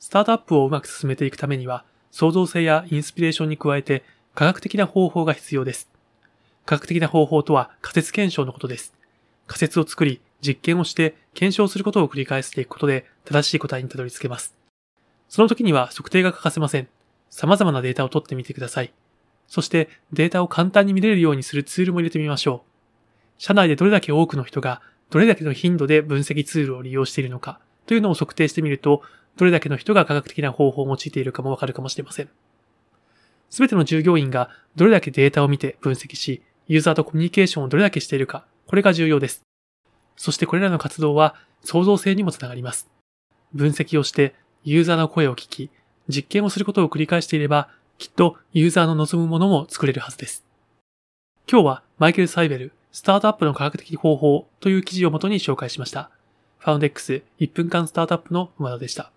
スタートアップをうまく進めていくためには、創造性やインスピレーションに加えて科学的な方法が必要です。科学的な方法とは仮説検証のことです。仮説を作り、実験をして検証することを繰り返していくことで正しい答えにたどり着けます。その時には測定が欠かせません。様々なデータを取ってみてください。そしてデータを簡単に見れるようにするツールも入れてみましょう。社内でどれだけ多くの人がどれだけの頻度で分析ツールを利用しているのかというのを測定してみると、どれだけの人が科学的な方法を用いているかもわかるかもしれません。すべての従業員がどれだけデータを見て分析し、ユーザーとコミュニケーションをどれだけしているか、これが重要です。そしてこれらの活動は創造性にもつながります。分析をしてユーザーの声を聞き、実験をすることを繰り返していれば、きっとユーザーの望むものも作れるはずです。今日はマイケル・サイベル、スタートアップの科学的方法という記事をもとに紹介しました。ファウンデックス1分間スタートアップの馬田でした。